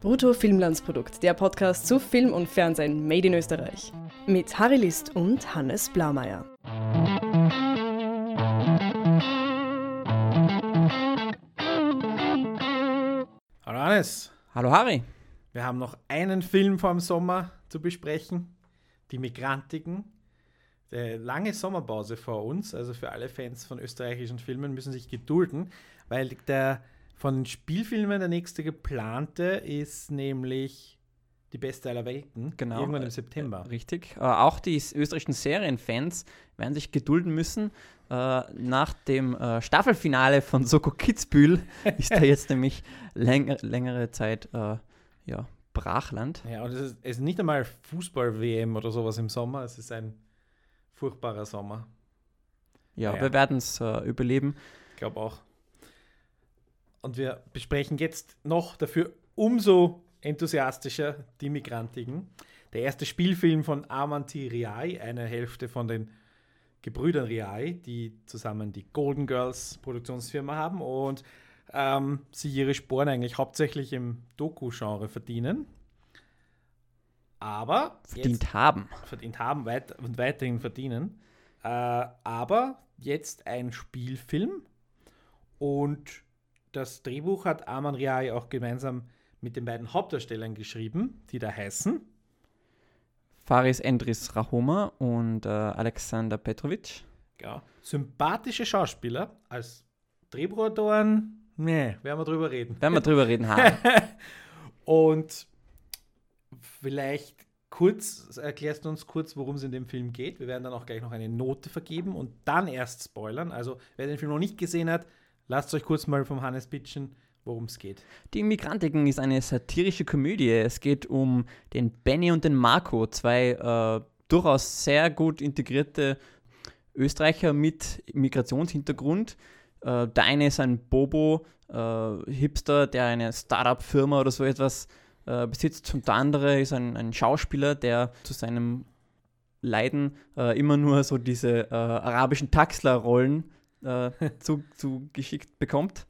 Brutto Filmlandsprodukt, der Podcast zu Film und Fernsehen made in Österreich. Mit Harry List und Hannes Blaumeier. Hallo Hannes, Hallo Harry. wir haben noch einen Film vor dem Sommer zu besprechen. Die Migrantiken. Die lange Sommerpause vor uns, also für alle Fans von österreichischen Filmen müssen sich gedulden, weil der von den Spielfilmen der nächste geplante ist nämlich die beste aller Welten. Genau. Irgendwann im September. Richtig. Äh, auch die österreichischen Serienfans werden sich gedulden müssen. Äh, nach dem äh, Staffelfinale von Soko Kitzbühel ist da jetzt nämlich läng längere Zeit äh, ja, Brachland. Ja, und es ist, es ist nicht einmal Fußball-WM oder sowas im Sommer, es ist ein furchtbarer Sommer. Ja, Ja. wir werden es äh, überleben. Ich glaube auch. Und wir besprechen jetzt noch dafür umso enthusiastischer die Migrantiken. Der erste Spielfilm von Amanti Riai, eine Hälfte von den Gebrüdern Riai, die zusammen die Golden Girls Produktionsfirma haben und ähm, sie ihre Sporen eigentlich hauptsächlich im Doku-Genre verdienen. Aber Verdient haben. verdient haben weit und weiterhin verdienen. Äh, aber jetzt ein Spielfilm und das Drehbuch hat Arman Riai auch gemeinsam mit den beiden Hauptdarstellern geschrieben, die da heißen. Faris Endris Rahoma und äh, Alexander Petrovic. Ja, sympathische Schauspieler als Drehbuchautoren. Nee, werden wir drüber reden. Werden wir drüber reden, Harry. Und vielleicht kurz, erklärst du uns kurz, worum es in dem Film geht. Wir werden dann auch gleich noch eine Note vergeben und dann erst spoilern. Also, wer den Film noch nicht gesehen hat, lasst euch kurz mal vom Hannes pitchen, worum es geht. Die Migrantiken ist eine satirische Komödie. Es geht um den Benny und den Marco, zwei äh, durchaus sehr gut integrierte Österreicher mit Migrationshintergrund. Äh, der eine ist ein Bobo-Hipster, der eine Startup-Firma oder so etwas äh, besitzt. Und der andere ist ein, ein Schauspieler, der zu seinem Leiden äh, immer nur so diese äh, arabischen Taxler-Rollen äh, zu, zugeschickt bekommt.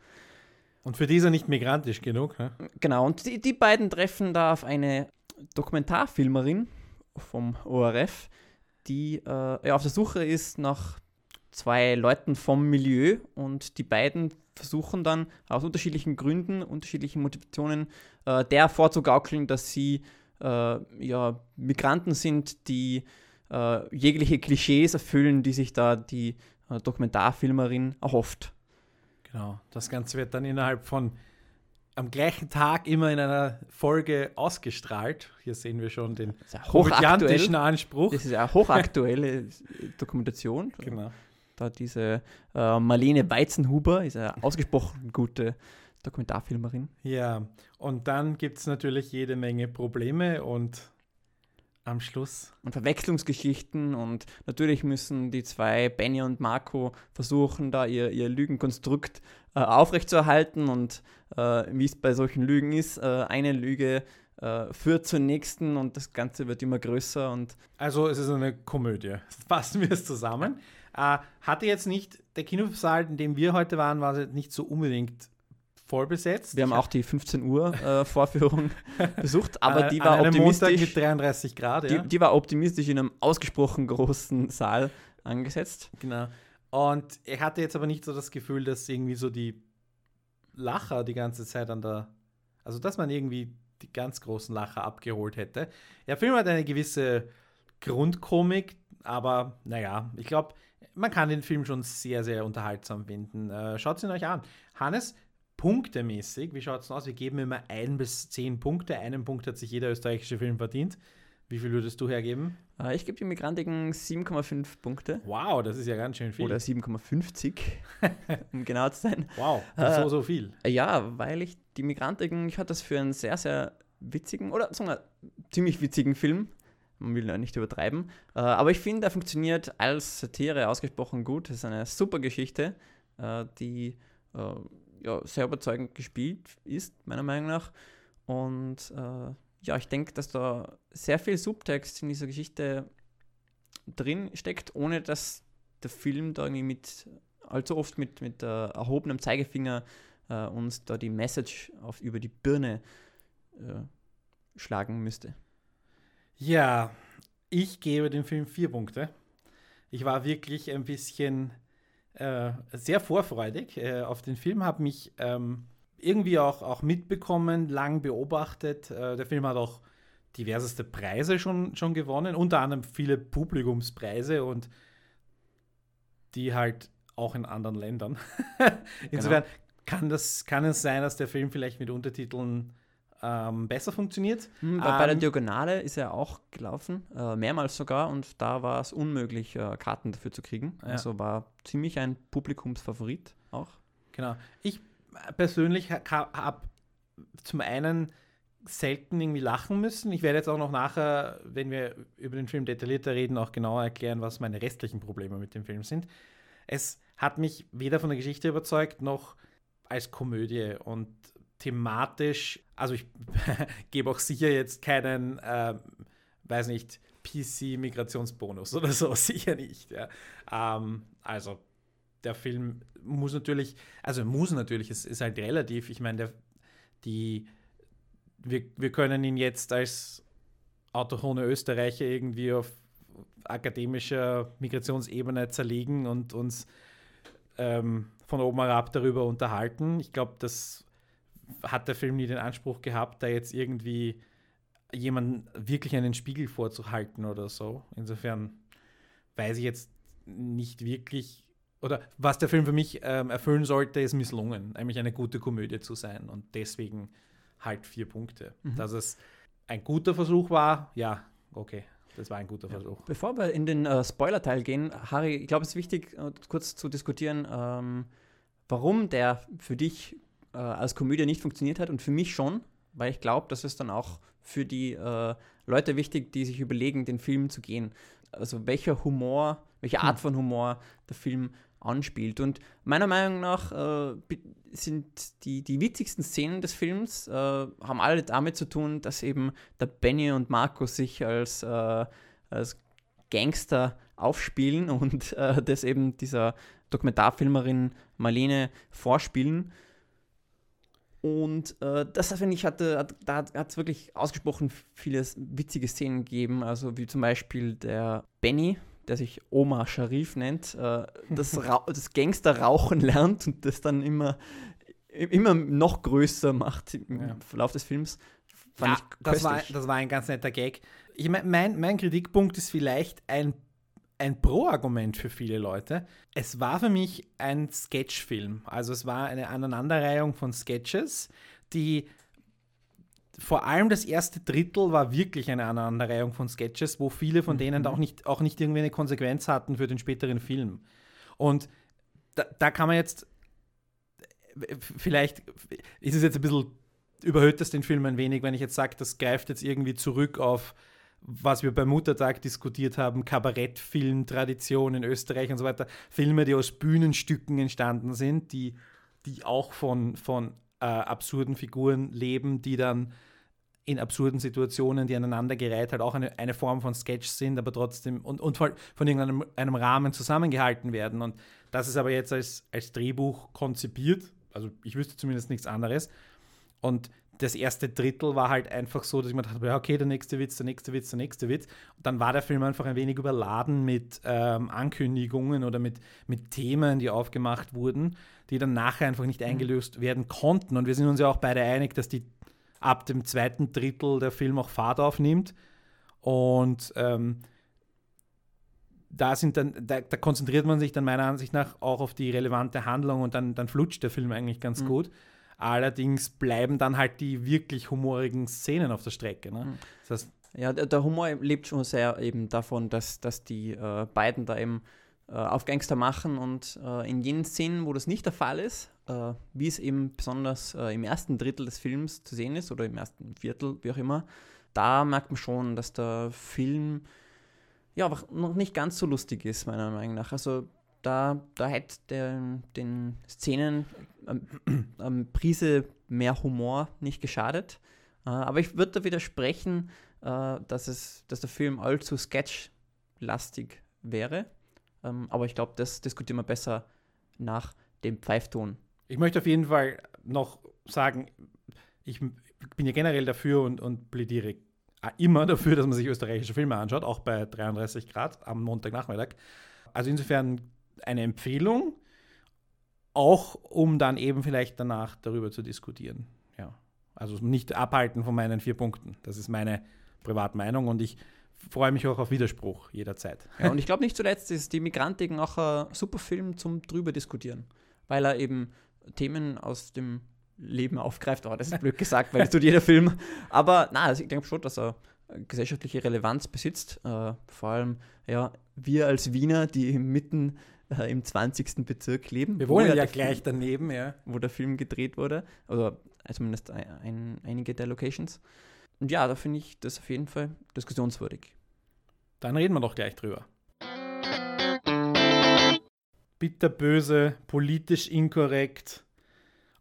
Und für die ist er nicht migrantisch genug. Ne? Genau, und die, die beiden treffen da auf eine Dokumentarfilmerin vom ORF, die äh, ja, auf der Suche ist nach zwei Leuten vom Milieu und die beiden versuchen dann aus unterschiedlichen Gründen, unterschiedlichen Motivationen äh, der vorzugaukeln, dass sie äh, ja, Migranten sind, die äh, jegliche Klischees erfüllen, die sich da die Dokumentarfilmerin erhofft. Genau. Das Ganze wird dann innerhalb von am gleichen Tag immer in einer Folge ausgestrahlt. Hier sehen wir schon den Sehr komödiantischen Anspruch. Das ist eine hochaktuelle Dokumentation. Genau. Da diese äh, Marlene Weizenhuber ist eine ausgesprochen gute Dokumentarfilmerin. Ja, und dann gibt es natürlich jede Menge Probleme und am Schluss Und Verwechslungsgeschichten und natürlich müssen die zwei, Benny und Marco, versuchen, da ihr, ihr Lügenkonstrukt äh, aufrechtzuerhalten und äh, wie es bei solchen Lügen ist, äh, eine Lüge äh, führt zur nächsten und das Ganze wird immer größer und Also es ist eine Komödie. Fassen wir es zusammen. Äh, hatte jetzt nicht, der Kinosaal, in dem wir heute waren, war nicht so unbedingt voll besetzt. wir haben auch die 15 Uhr äh, Vorführung besucht, aber die war optimistisch. mit 33 Grad, ja. Die, die war optimistisch in einem ausgesprochen großen Saal angesetzt. Genau. Und ich hatte jetzt aber nicht so das Gefühl, dass irgendwie so die Lacher die ganze Zeit an der, also dass man irgendwie die ganz großen Lacher abgeholt hätte. Der Film hat eine gewisse Grundkomik, aber naja, ich glaube, man kann den Film schon sehr, sehr unterhaltsam finden. Äh, Schaut ihn euch an. Hannes, punktemäßig, wie schaut es aus? Wir geben immer ein bis zehn Punkte. Einen Punkt hat sich jeder österreichische Film verdient. Wie viel würdest du hergeben? Äh, ich gebe den Migrantiken 7,5 Punkte. Wow, das ist ja ganz schön viel. Oder 7,50, um genau zu sein. Wow, Äh, so, so viel. Äh, Ja, weil ich die Migrantiken, ich hatte das für einen sehr, sehr witzigen oder wir, ziemlich witzigen Film. Man will ja nicht übertreiben. Aber ich finde, er funktioniert als Satire ausgesprochen gut. Es ist eine super Geschichte, die ja, sehr überzeugend gespielt ist, meiner Meinung nach. Und äh, ja, ich denke, dass da sehr viel Subtext in dieser Geschichte drin steckt, ohne dass der Film da irgendwie mit allzu oft mit, mit äh, erhobenem Zeigefinger äh, uns da die Message auf, über die Birne äh, schlagen müsste. Ja, ich gebe dem Film vier Punkte. Ich war wirklich ein bisschen äh, sehr vorfreudig äh, auf den Film, habe mich ähm, irgendwie auch, auch mitbekommen, lang beobachtet. Äh, der Film hat auch diverseste Preise schon, schon gewonnen, unter anderem viele Publikumspreise und die halt auch in anderen Ländern. Insofern genau. kann, das, kann es sein, dass der Film vielleicht mit Untertiteln ähm, besser funktioniert. Hm, bei, ähm, bei, der ähm, Diagonale ist er auch gelaufen, äh, mehrmals sogar, und da war es unmöglich, äh, Karten dafür zu kriegen. Ja. Also war ziemlich ein Publikumsfavorit auch. Genau. Ich persönlich habe zum einen selten irgendwie lachen müssen. Ich werde jetzt auch noch nachher, wenn wir über den Film detaillierter reden, auch genauer erklären, was meine restlichen Probleme mit dem Film sind. Es hat mich weder von der Geschichte überzeugt, noch als Komödie und thematisch, also ich gebe auch sicher jetzt keinen, äh, weiß nicht, PC-Migrationsbonus oder so, sicher nicht. Ja. Ähm, also der Film muss natürlich, also muss natürlich, es ist halt relativ, ich meine, die wir, wir können ihn jetzt als autochthone Österreicher irgendwie auf akademischer Migrationsebene zerlegen und uns ähm, von oben herab darüber unterhalten. Ich glaube, das hat der Film nie den Anspruch gehabt, da jetzt irgendwie jemanden wirklich einen Spiegel vorzuhalten oder so. Insofern weiß ich jetzt nicht wirklich, oder was der Film für mich ähm, erfüllen sollte, ist misslungen, nämlich eine gute Komödie zu sein. Und deswegen halt vier Punkte. Mhm. Dass es ein guter Versuch war, ja, okay. Das war ein guter. Versuch. Bevor wir in den äh, Spoiler-Teil gehen, Harry, ich glaube, es ist wichtig, äh, kurz zu diskutieren, ähm, warum der für dich äh, als Komödie nicht funktioniert hat und für mich schon, weil ich glaube, das ist dann auch für die äh, Leute wichtig, die sich überlegen, den Film zu gehen. Also welcher Humor, welche Art hm. von Humor der Film anspielt. Und meiner Meinung nach äh, sind die, die witzigsten Szenen des Films, äh, haben alle damit zu tun, dass eben der Benny und Marco sich als, äh, als Gangster aufspielen und äh, das eben dieser Dokumentarfilmerin Marlene vorspielen. Und äh, das finde ich, hatte, hat, da hat es wirklich ausgesprochen viele witzige Szenen gegeben. Also wie zum Beispiel der Benny, der sich Omar Sharif nennt, äh, das, das Gangster rauchen lernt und das dann immer, immer noch größer macht im ja. Verlauf des Films. ja, das war, das war ein ganz netter Gag. Ich mein, mein Kritikpunkt ist vielleicht ein, ein Pro-Argument für viele Leute. Es war für mich ein Sketchfilm. Also es war eine Aneinanderreihung von Sketches, die vor allem das erste Drittel war wirklich eine Aneinanderreihung von Sketches, wo viele von denen mhm. auch, nicht, auch nicht irgendwie eine Konsequenz hatten für den späteren Film. Und da, da kann man jetzt, vielleicht ist es jetzt ein bisschen, überhöht das den Film ein wenig, wenn ich jetzt sage, das greift jetzt irgendwie zurück auf was wir beim Muttertag diskutiert haben, Kabarettfilm, Tradition in Österreich und so weiter, Filme, die aus Bühnenstücken entstanden sind, die, die auch von, von äh, absurden Figuren leben, die dann in absurden Situationen, die aneinandergereiht halt auch eine, eine Form von Sketch sind, aber trotzdem und, und von, von irgendeinem einem Rahmen zusammengehalten werden. Und das ist aber jetzt als, als Drehbuch konzipiert. Also ich wüsste zumindest nichts anderes. Und das erste Drittel war halt einfach so, dass ich mir dachte, ja, okay, der nächste Witz, der nächste Witz, der nächste Witz. Und dann war der Film einfach ein wenig überladen mit ähm, Ankündigungen oder mit, mit Themen, die aufgemacht wurden, die dann nachher einfach nicht mhm. eingelöst werden konnten. Und wir sind uns ja auch beide einig, dass die ab dem zweiten Drittel der Film auch Fahrt aufnimmt. Und ähm, da, sind dann, da, da, konzentriert man sich dann meiner Ansicht nach auch auf die relevante Handlung und dann, dann flutscht der Film eigentlich ganz mhm. gut. Allerdings bleiben dann halt die wirklich humorigen Szenen auf der Strecke. Ne? Mhm. Das heißt, ja, der, Humor lebt schon sehr eben davon, dass, dass die äh, beiden da eben äh, auf Gangster machen und äh, in jenen Szenen, wo das nicht der Fall ist, äh, wie es eben besonders äh, im ersten Drittel des Films zu sehen ist oder im ersten Viertel, wie auch immer, da merkt man schon, dass der Film ja einfach noch nicht ganz so lustig ist, meiner Meinung nach. Also da, da hätte der, den Szenen ähm, ähm, Prise mehr Humor nicht geschadet. Äh, aber ich würde da widersprechen, äh, dass, es, dass der Film allzu sketchlastig wäre. Ähm, aber ich glaube, das diskutieren wir besser nach dem Pfeifton. Ich möchte auf jeden Fall noch sagen, ich bin ja generell dafür und, und plädiere immer dafür, dass man sich österreichische Filme anschaut, auch bei 33 Grad am Montagnachmittag. Also insofern eine Empfehlung, auch um dann eben vielleicht danach darüber zu diskutieren. Ja. Also nicht abhalten von meinen vier Punkten. Das ist meine Privatmeinung und ich freue mich auch auf Widerspruch jederzeit. Ja, und ich glaube nicht zuletzt ist die Migrantiken auch ein super Film zum drüber diskutieren, weil er eben Themen aus dem Leben aufgreift. Oh, das ist blöd gesagt, weil es tut jeder Film. Aber na, also ich denke schon, dass er gesellschaftliche Relevanz besitzt. Äh, vor allem, ja, wir als Wiener, die mitten äh, im 20. Bezirk leben. Wir wohnen ja gleich Film, daneben, ja. Wo der Film gedreht wurde. Oder zumindest ein, ein, einige der Locations. Und ja, da finde ich das auf jeden Fall diskussionswürdig. Dann reden wir doch gleich drüber. Bitterböse, politisch inkorrekt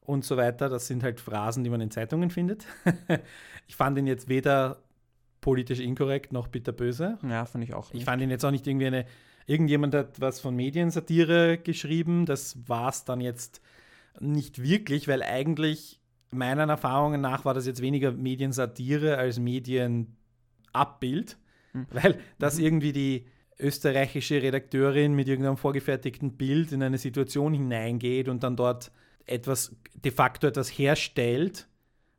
und so weiter. Das sind halt Phrasen, die man in Zeitungen findet. ich fand ihn jetzt weder politisch inkorrekt noch bitterböse. Ja, fand ich auch. Nicht. Ich fand ihn jetzt auch nicht irgendwie eine. Irgendjemand hat was von Mediensatire geschrieben. Das war es dann jetzt nicht wirklich, weil eigentlich meinen Erfahrungen nach war das jetzt weniger Mediensatire als Medienabbild, mhm. weil das mhm. irgendwie die österreichische Redakteurin mit irgendeinem vorgefertigten Bild in eine Situation hineingeht und dann dort etwas, de facto etwas herstellt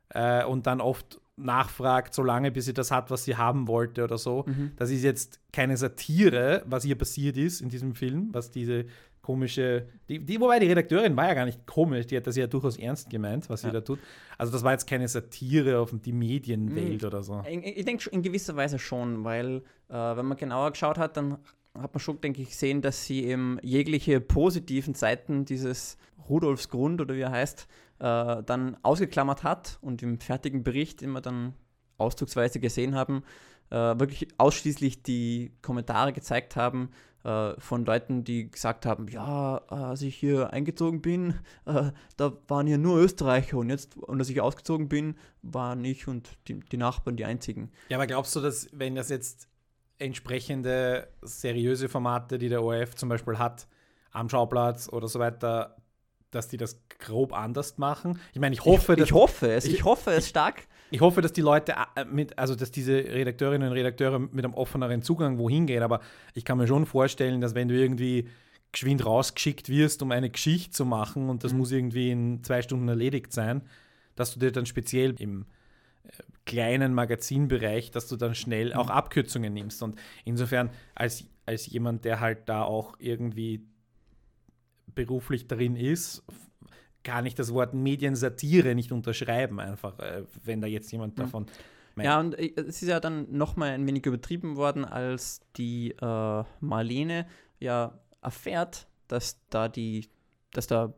äh, und dann oft nachfragt, solange bis sie das hat, was sie haben wollte oder so. Mhm. Das ist jetzt keine Satire, was hier passiert ist in diesem Film, was diese komische, die, die, wobei die Redakteurin war ja gar nicht komisch, die hat das ja durchaus ernst gemeint, was ja. sie da tut. Also das war jetzt keine Satire auf die Medienwelt mhm. oder so. Ich, ich denke in gewisser Weise schon, weil äh, wenn man genauer geschaut hat, dann hat man schon, denke ich, gesehen, dass sie eben jegliche positiven Seiten dieses Rudolfs Grund oder wie er heißt, äh, dann ausgeklammert hat und im fertigen Bericht, wir dann auszugsweise gesehen haben, äh, wirklich ausschließlich die Kommentare gezeigt haben, äh, von Leuten, die gesagt haben, ja, als ich hier eingezogen bin, äh, da waren hier nur Österreicher und jetzt, und als ich ausgezogen bin, waren ich und die, die Nachbarn die einzigen. Ja, aber glaubst du, dass wenn das jetzt entsprechende seriöse Formate, die der ORF zum Beispiel hat, am Schauplatz oder so weiter, dass die das grob anders machen. Ich meine, ich hoffe, ich, ich hoffe es, ich, ich, hoffe es stark. Ich hoffe, dass die Leute äh, mit, also dass diese Redakteurinnen und Redakteure mit einem offeneren Zugang wohin gehen, aber ich kann mir schon vorstellen, dass wenn du irgendwie geschwind rausgeschickt wirst, um eine Geschichte zu machen und das mhm. muss irgendwie in zwei Stunden erledigt sein, dass du dir dann speziell im äh, kleinen Magazinbereich, dass du dann schnell mhm. auch Abkürzungen nimmst. Und insofern als, als jemand, der halt da auch irgendwie beruflich darin ist, kann ich das Wort Mediensatire nicht unterschreiben, einfach, äh, wenn da jetzt jemand hm. davon. Meint. Ja, und äh, es ist ja dann nochmal ein wenig übertrieben worden, als die äh, Marlene ja erfährt, dass da die, dass da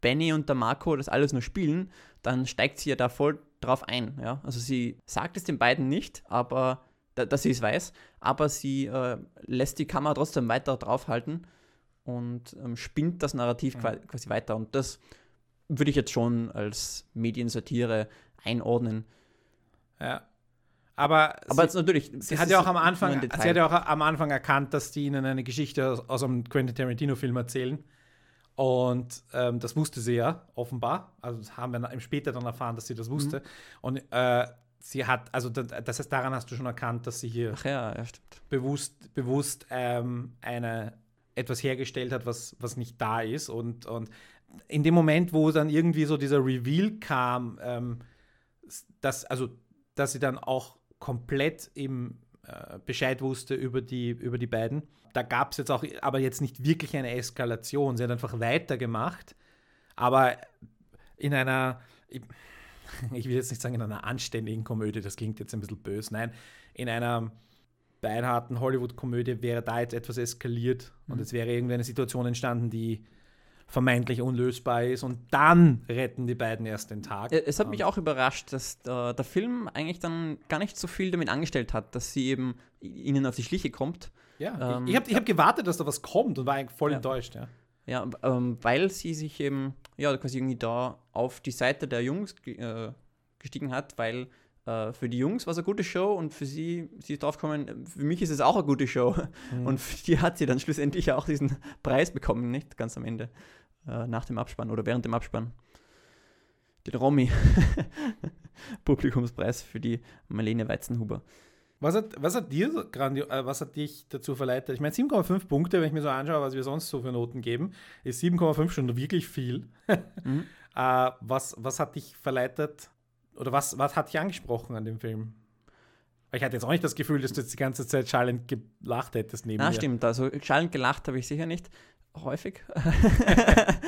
Benny und der Marco das alles nur spielen, dann steigt sie ja da voll drauf ein. Ja? Also sie sagt es den beiden nicht, aber dass sie es weiß, aber sie äh, lässt die Kamera trotzdem weiter draufhalten und ähm, spinnt das Narrativ mhm. quasi weiter. Und das würde ich jetzt schon als Mediensatire einordnen. Ja. Aber, aber sie, natürlich, sie hat ja auch am Anfang, sie hat ja auch am Anfang erkannt, dass die ihnen eine Geschichte aus, aus einem Quentin Tarantino-Film erzählen. Und ähm, das wusste sie ja offenbar. Also das haben wir später dann erfahren, dass sie das wusste. Mhm. Und äh, sie hat, also das heißt, daran hast du schon erkannt, dass sie hier ja, ja, bewusst, bewusst ähm, eine etwas hergestellt hat, was, was nicht da ist. Und, und in dem Moment, wo dann irgendwie so dieser Reveal kam, ähm, dass, also, dass sie dann auch komplett im äh, Bescheid wusste über die, über die beiden, da gab es jetzt auch aber jetzt nicht wirklich eine Eskalation. Sie hat einfach weitergemacht, aber in einer, ich, ich will jetzt nicht sagen in einer anständigen Komödie, das klingt jetzt ein bisschen böse, nein, in einer beinharten Hollywood-Komödie wäre da jetzt etwas eskaliert mhm. und es wäre irgendwie eine Situation entstanden, die vermeintlich unlösbar ist und dann retten die beiden erst den Tag. Es hat mich auch überrascht, dass der, der, Film eigentlich dann gar nicht so viel damit angestellt hat, dass sie eben ihnen auf die Schliche kommt. Ja, ähm, ich, ich habe hab gewartet, dass da was kommt und war eigentlich voll ja. enttäuscht, ja. Ja, ähm, weil sie sich eben, ja, quasi irgendwie da auf die Seite der Jungs äh, gestiegen hat, weil äh, für die Jungs war es eine gute Show und für sie, sie ist drauf gekommen, für mich ist es auch eine gute Show. Mhm. Und für die hat sie dann schlussendlich auch diesen Preis bekommen, nicht ganz am Ende, äh, nach dem Abspann oder während dem Abspann. Den Romy. Publikumspreis für die Marlene Weizenhuber. Was hat, was hat dir äh, was hat dich dazu verleitet? Ich meine, 7,5 Punkte, wenn ich mir so anschaue, was wir sonst so für Noten geben, ist 7,5 schon wirklich viel. Mhm. äh, was, was hat dich verleitet oder was, was hat dich angesprochen an dem Film? Weil ich hatte jetzt auch nicht das Gefühl, dass du jetzt die ganze Zeit schallend gelacht hättest neben Na, mir. stimmt. Also schallend gelacht habe ich sicher nicht. Häufig.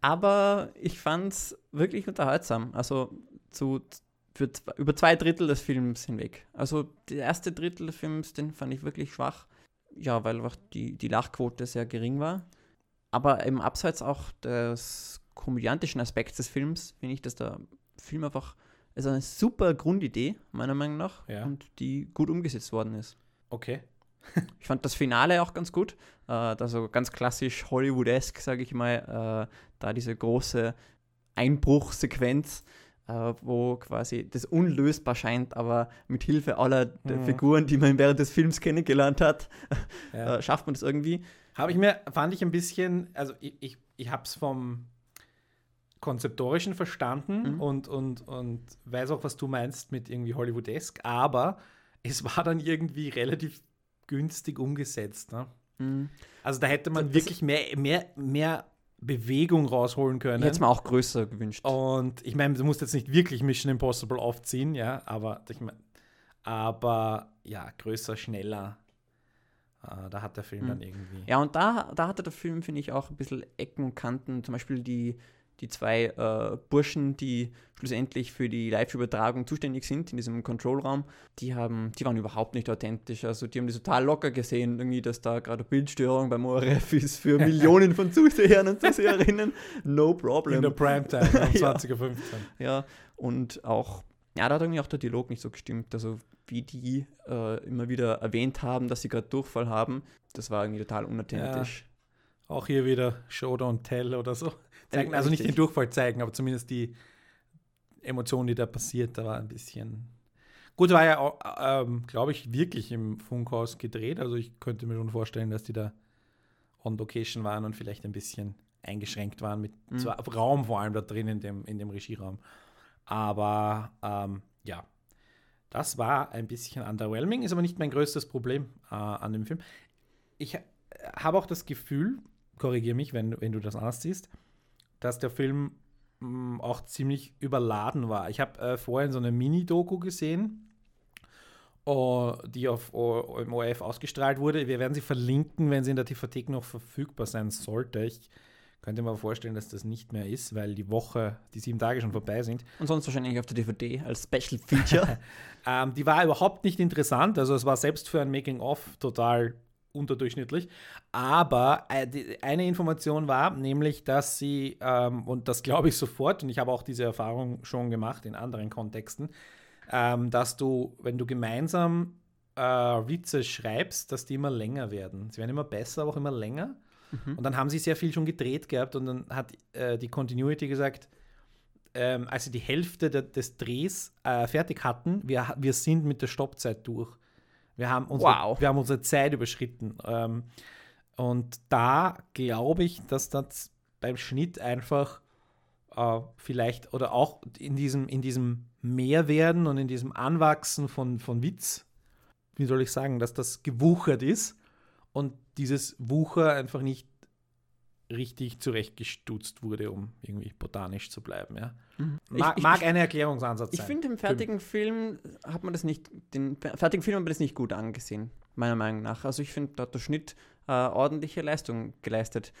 Aber ich fand es wirklich unterhaltsam. Also zu, für, über zwei Drittel des Films hinweg. Also der erste Drittel des Films, den fand ich wirklich schwach. Ja, weil einfach die, die Lachquote sehr gering war. Aber im Abseits auch des komödiantischen Aspekts des Films, finde ich, dass der Film einfach, also eine super Grundidee, meiner Meinung nach, Ja. und die gut umgesetzt worden ist. Okay. Ich fand das Finale auch ganz gut. Äh, also ganz klassisch Hollywoodesk, sage ich mal. Äh, da diese große Einbruchsequenz, äh, wo quasi das unlösbar scheint, aber mit Hilfe aller Mhm. Figuren, die man während des Films kennengelernt hat, Ja. äh, schafft man das irgendwie. Habe ich mir, fand ich ein bisschen, also ich, ich, ich habe es vom Konzeptorischen verstanden Mhm. und, und, und weiß auch, was du meinst mit irgendwie Hollywoodesk, aber es war dann irgendwie relativ günstig umgesetzt. Ne? Mhm. Also da hätte man Das- wirklich mehr, mehr, mehr Bewegung rausholen können. Hätte es mir auch größer gewünscht. Und ich meine, du musst jetzt nicht wirklich Mission Impossible aufziehen, ja, aber ich mein, aber ja, größer, schneller. Äh, da hat der Film Mhm. dann irgendwie. Ja, und da, da hatte der Film, finde ich, auch ein bisschen Ecken und Kanten. Zum Beispiel die, die zwei äh, Burschen, die schlussendlich für die Live-Übertragung zuständig sind in diesem Control-Raum, die, haben, die waren überhaupt nicht authentisch. Also die haben das total locker gesehen, irgendwie, dass da gerade Bildstörung beim ORF ist für Millionen von Zusehern und Zuseherinnen. No In problem. der Primetime um Ja. 20.15 Uhr. Ja, und auch, ja, da hat irgendwie auch der Dialog nicht so gestimmt. Also wie die äh, immer wieder erwähnt haben, dass sie gerade Durchfall haben, das war irgendwie total unauthentisch. Auch hier wieder Show Don't Tell oder so. Zeigen, Äh, also nicht den Durchfall zeigen, aber zumindest die Emotion, die da passiert, da war ein bisschen. Gut, war ja, ähm, glaube ich, wirklich im Funkhaus gedreht. Also ich könnte mir schon vorstellen, dass die da on Location waren und vielleicht ein bisschen eingeschränkt waren mit Mhm. zwar Raum vor allem da drin in dem, in dem Regieraum. Aber ähm, ja, das war ein bisschen underwhelming, ist aber nicht mein größtes Problem äh, an dem Film. Ich ha- habe auch das Gefühl, korrigiere mich, wenn, wenn du das anders siehst, dass der Film mh, auch ziemlich überladen war. Ich habe äh, vorhin so eine Mini-Doku gesehen, oh, die auf, oh, im ORF ausgestrahlt wurde. Wir werden sie verlinken, wenn sie in der TV-Thek noch verfügbar sein sollte. Ich könnte mir vorstellen, dass das nicht mehr ist, weil die Woche, die sieben Tage schon vorbei sind. Und sonst wahrscheinlich auf der DVD als Special Feature. Ähm, die war überhaupt nicht interessant. Also es war selbst für ein Making-of total unterdurchschnittlich. Aber äh, eine Information war, nämlich, dass sie, ähm, und das glaube ich sofort, und ich habe auch diese Erfahrung schon gemacht in anderen Kontexten, ähm, dass du, wenn du gemeinsam äh, Witze schreibst, dass die immer länger werden. Sie werden immer besser, aber auch immer länger. Und dann haben sie sehr viel schon gedreht gehabt und dann hat äh, die Continuity gesagt, ähm, als sie die Hälfte de des Drehs äh, fertig hatten, wir, wir sind mit der Stoppzeit durch. Wir haben unsere, Wow. wir haben unsere Zeit überschritten. Ähm, und da glaube ich, dass das beim Schnitt einfach äh, vielleicht oder auch in diesem, in diesem Mehrwerden und in diesem Anwachsen von, von Witz, wie soll ich sagen, dass das gewuchert ist und dieses Wucher einfach nicht richtig zurechtgestutzt wurde, um irgendwie botanisch zu bleiben. Ja. Mag, ich, mag ich, ein Erklärungsansatz ich sein. finde, im fertigen Film hat man das nicht, den fertigen Film hat man das nicht gut angesehen, meiner Meinung nach. Also ich finde, da hat der Schnitt äh, ordentliche Leistung geleistet.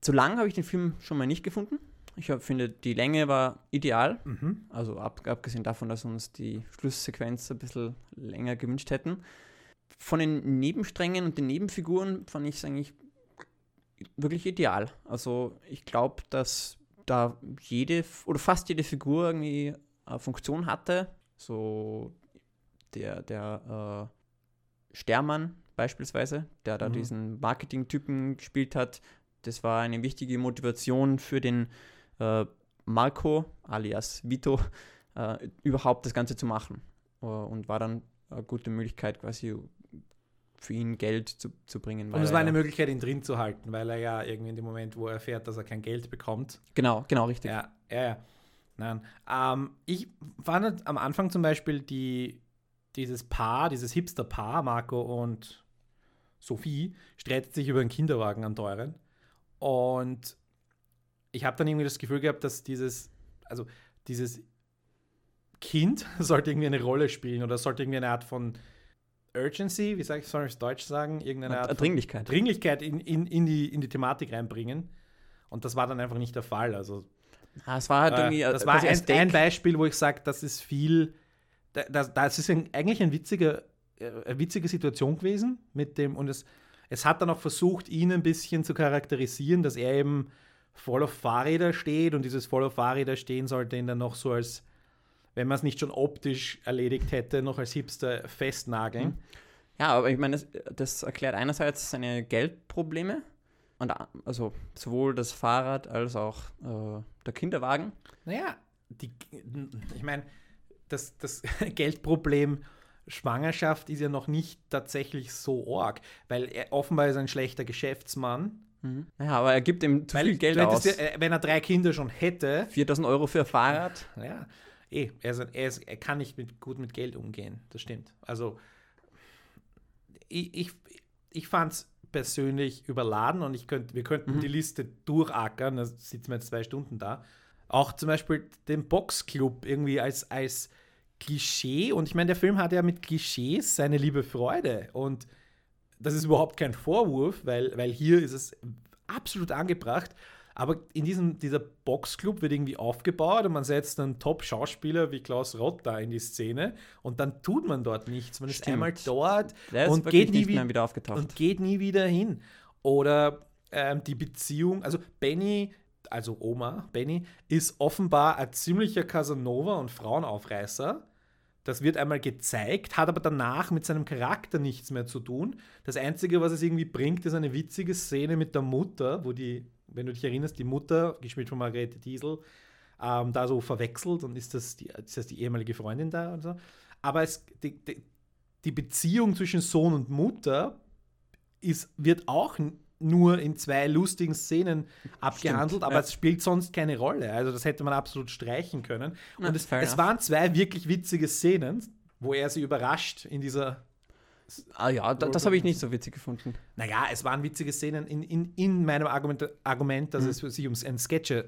Zu lang habe ich den Film schon mal nicht gefunden. Ich hab, finde, die Länge war ideal. Mhm. Also ab, abgesehen davon, dass uns die Schlusssequenz ein bisschen länger gewünscht hätten. Von den Nebensträngen und den Nebenfiguren fand ich es eigentlich wirklich ideal. Also ich glaube, dass da jede oder fast jede Figur irgendwie eine Funktion hatte. So der, der äh, Stermann beispielsweise, der da Mhm. diesen Marketing-Typen gespielt hat, das war eine wichtige Motivation für den äh, Marco alias Vito äh, überhaupt das Ganze zu machen. Äh, und war dann eine gute Möglichkeit, quasi für ihn Geld zu, zu bringen. Und es war eine Möglichkeit, ihn drin zu halten, weil er ja irgendwie in dem Moment, wo er erfährt, dass er kein Geld bekommt. Genau, genau, richtig. Ja, ja, ja. Nein. Ähm, ich fand am Anfang zum Beispiel die, dieses Paar, dieses Hipster-Paar, Marco und Sophie, streitet sich über einen Kinderwagen an teuren. Und ich habe dann irgendwie das Gefühl gehabt, dass dieses, also dieses Kind sollte irgendwie eine Rolle spielen oder sollte irgendwie eine Art von Urgency, wie sage ich, soll ich es Deutsch sagen? Irgendeine Art Dringlichkeit. Dringlichkeit in, in, in, die, in die Thematik reinbringen. Und das war dann einfach nicht der Fall. Also, ah, es war halt irgendwie. äh, das war ein, ein, Beispiel, wo ich sage, das ist viel. Das, das ist ein, eigentlich ein witziger, äh, eine witzige Situation gewesen mit dem. Und es, es hat dann auch versucht, ihn ein bisschen zu charakterisieren, dass er eben voll auf Fahrräder steht und dieses voll auf Fahrräder stehen sollte ihn dann noch so als wenn man es nicht schon optisch erledigt hätte, noch als Hipster festnageln. Mhm. Ja, aber ich meine, das, das, erklärt einerseits seine Geldprobleme. Und also sowohl das Fahrrad als auch äh, der Kinderwagen. Naja, die, ich meine, das, das Geldproblem Schwangerschaft ist ja noch nicht tatsächlich so arg, weil er offenbar ist ein schlechter Geschäftsmann. Mhm. Ja, aber er gibt ihm zu weil, viel Geld aus. Ja, wenn er drei Kinder schon hätte. 4000 Euro für ein Fahrrad. Ja, eh, er, er, ist, er kann nicht mit, gut mit Geld umgehen, das stimmt. Also ich, ich, ich fand es persönlich überladen und ich könnt, wir könnten mhm. die Liste durchackern, da sitzen wir jetzt zwei Stunden da. Auch zum Beispiel den Boxclub irgendwie als, als Klischee und ich meine, der Film hat ja mit Klischees seine liebe Freude und das ist überhaupt kein Vorwurf, weil, weil hier ist es absolut angebracht. Aber in diesem, dieser Boxclub wird irgendwie aufgebaut und man setzt einen Top-Schauspieler wie Klaus Rott da in die Szene und dann tut man dort nichts. Man ist einmal dort und geht, nie wieder und geht nie wieder hin. Oder ähm, die Beziehung, also Benny, also Oma, Benny, ist offenbar ein ziemlicher Casanova und Frauenaufreißer. Das wird einmal gezeigt, hat aber danach mit seinem Charakter nichts mehr zu tun. Das Einzige, was es irgendwie bringt, ist eine witzige Szene mit der Mutter, wo die wenn du dich erinnerst, die Mutter, gespielt von Margarete Diesel, ähm, da so verwechselt und ist das, die, ist das die ehemalige Freundin da und so. Aber es, die, die, die Beziehung zwischen Sohn und Mutter ist, wird auch nur in zwei lustigen Szenen abgehandelt, Stimmt, aber ja. es spielt sonst keine Rolle. Also das hätte man absolut streichen können. Und Na, es, es waren zwei wirklich witzige Szenen, wo er sie überrascht in dieser Ah ja, da, das habe ich nicht so witzig gefunden. Naja, es waren witzige Szenen in, in, in meinem Argument, Argument dass mhm. es sich um ein Sketch, äh,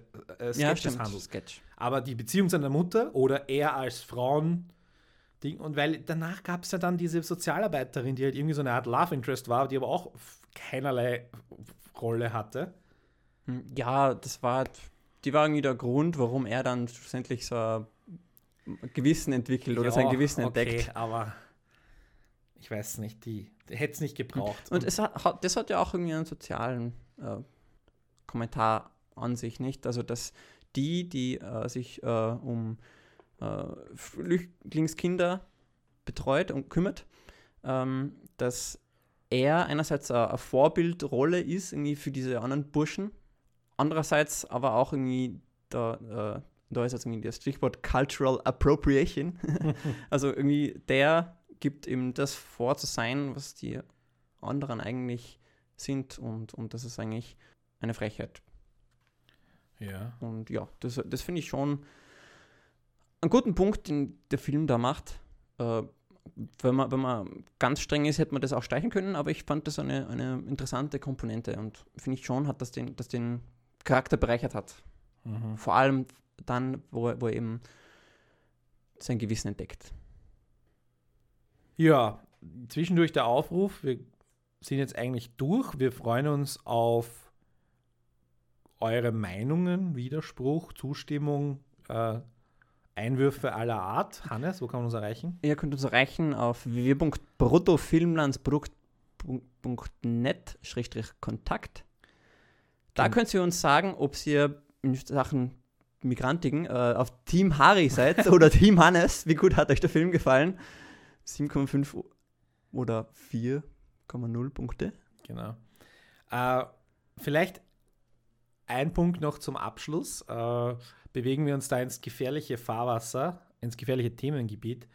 Sketches ja, handelt. Sketch. Aber die Beziehung seiner Mutter oder er als Frauen Ding, und weil danach gab es ja dann diese Sozialarbeiterin, die halt irgendwie so eine Art Love Interest war, die aber auch keinerlei Rolle hatte. Hm, ja, das war, die war irgendwie der Grund, warum er dann schlussendlich so ein Gewissen entwickelt oder ja, sein Gewissen okay, entdeckt. aber ich weiß nicht, die, die hätte es nicht gebraucht. Und, und hat, das hat ja auch irgendwie einen sozialen äh, Kommentar an sich, nicht? Also, dass die, die äh, sich äh, um äh, Flüchtlingskinder betreut und kümmert, ähm, dass er einerseits eine Vorbildrolle ist irgendwie für diese anderen Burschen, andererseits aber auch irgendwie da, äh, da ist jetzt irgendwie das Stichwort Cultural Appropriation. also irgendwie der gibt ihm das vor zu sein, was die anderen eigentlich sind und, und das ist eigentlich eine Frechheit. Ja. Und ja, das, das finde ich schon einen guten Punkt, den der Film da macht. Äh, wenn, man, wenn man ganz streng ist, hätte man das auch streichen können, aber ich fand das eine, eine interessante Komponente und finde ich schon, hat das den, das den Charakter bereichert hat. Mhm. Vor allem dann, wo, wo er eben sein Gewissen entdeckt. Ja, zwischendurch der Aufruf. Wir sind jetzt eigentlich durch. Wir freuen uns auf eure Meinungen, Widerspruch, Zustimmung, äh, Einwürfe aller Art. Hannes, wo kann man uns erreichen? Ihr könnt uns erreichen auf www.bruttofilmlandsprodukt.net-kontakt. Da könnt ihr uns sagen, ob ihr in Sachen Migrantigen äh, auf Team Harry seid oder Team Hannes. Wie gut hat euch der Film gefallen? 7,5 oder 4,0 Punkte. Genau. Äh, vielleicht ein Punkt noch zum Abschluss. Äh, bewegen wir uns da ins gefährliche Fahrwasser, ins gefährliche Themengebiet.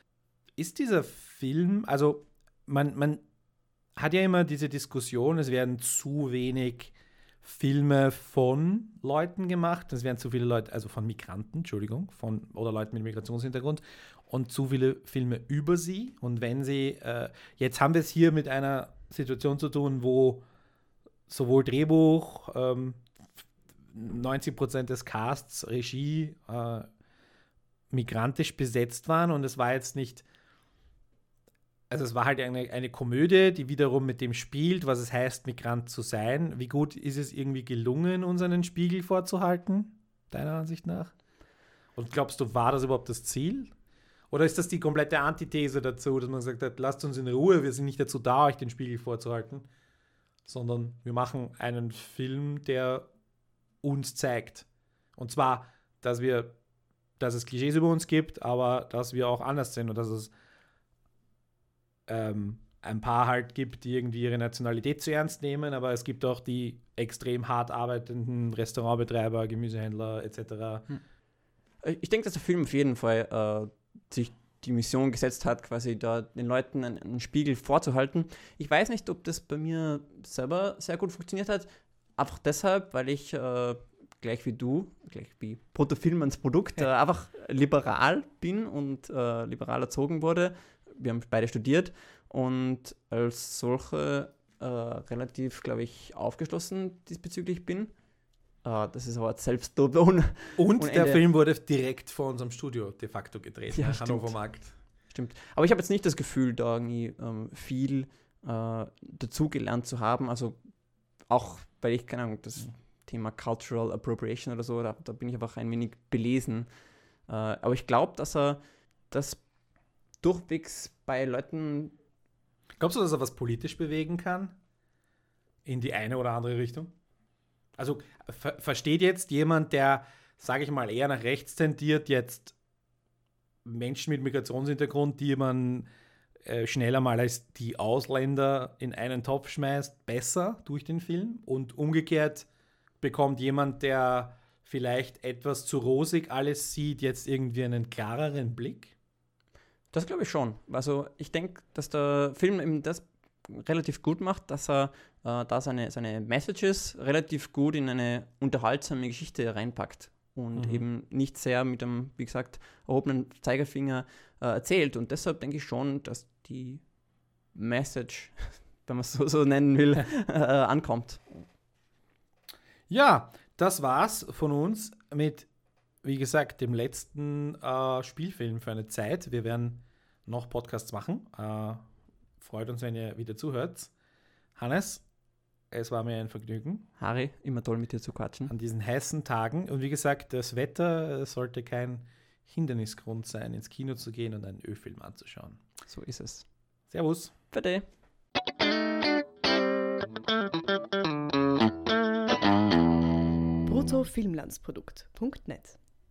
Ist dieser Film, also man, man hat ja immer diese Diskussion, es werden zu wenig Filme von Leuten gemacht. Es werden zu viele Leute, also von Migranten, Entschuldigung, von oder Leuten mit Migrationshintergrund und zu viele Filme über sie. Und wenn sie, äh, jetzt haben wir es hier mit einer Situation zu tun, wo sowohl Drehbuch, ähm, 90 Prozent des Casts, Regie äh, migrantisch besetzt waren und es war jetzt nicht, also es war halt eine, eine Komödie, die wiederum mit dem spielt, was es heißt, Migrant zu sein. Wie gut ist es irgendwie gelungen, uns einen Spiegel vorzuhalten, deiner Ansicht nach? Und glaubst du, war das überhaupt das Ziel? Oder ist das die komplette Antithese dazu, dass man gesagt hat, lasst uns in Ruhe, wir sind nicht dazu da, euch den Spiegel vorzuhalten, sondern wir machen einen Film, der uns zeigt. Und zwar, dass wir, dass es Klischees über uns gibt, aber dass wir auch anders sind und dass es ähm, ein paar halt gibt, die irgendwie ihre Nationalität zu ernst nehmen, aber es gibt auch die extrem hart arbeitenden Restaurantbetreiber, Gemüsehändler etc. Hm. Ich denke, dass der Film auf jeden Fall äh, sich die Mission gesetzt hat, quasi da den Leuten einen, einen, Spiegel vorzuhalten. Ich weiß nicht, ob das bei mir selber sehr gut funktioniert hat. Einfach deshalb, weil ich äh, gleich wie du, gleich wie Protofilm ans Produkt, äh, einfach liberal bin und äh, liberal erzogen wurde. Wir haben beide studiert und als solche äh, relativ, glaube ich, aufgeschlossen diesbezüglich bin. Uh, das ist aber Selbstlob. Und, und der Ende. Film wurde direkt vor unserem Studio de facto gedreht, ja, nach Hannover Markt. Stimmt. Aber ich habe jetzt nicht das Gefühl, da irgendwie ähm, viel äh, dazugelernt zu haben. Also auch, weil ich, keine Ahnung, das Thema Cultural Appropriation oder so, da, da bin ich einfach ein wenig belesen. Äh, aber ich glaube, dass er das durchwegs bei Leuten. Glaubst du, dass er was politisch bewegen kann? In die eine oder andere Richtung? Also ver versteht jetzt jemand, der, sage ich mal, eher nach rechts tendiert, jetzt Menschen mit Migrationshintergrund, die man äh, schneller mal als die Ausländer in einen Topf schmeißt, besser durch den Film? Und umgekehrt bekommt jemand, der vielleicht etwas zu rosig alles sieht, jetzt irgendwie einen klareren Blick? Das glaube ich schon. Also ich denke, dass der Film eben das relativ gut macht, dass er äh, da seine, seine Messages relativ gut in eine unterhaltsame Geschichte reinpackt und mhm. eben nicht sehr mit einem, wie gesagt, erhobenen Zeigefinger äh, erzählt. Und deshalb denke ich schon, dass die Message, wenn man es so, so nennen will, äh, ankommt. Ja, das war's von uns mit, wie gesagt, dem letzten äh, Spielfilm für eine Zeit. Wir werden noch Podcasts machen. Freut uns, wenn ihr wieder zuhört. Hannes, es war mir ein Vergnügen. Harry, immer toll mit dir zu quatschen. An diesen heißen Tagen. Und wie gesagt, das Wetter sollte kein Hindernisgrund sein, ins Kino zu gehen und einen Ö-Film anzuschauen. So ist es. Servus. Bitte. bruttofilmlandsprodukt.net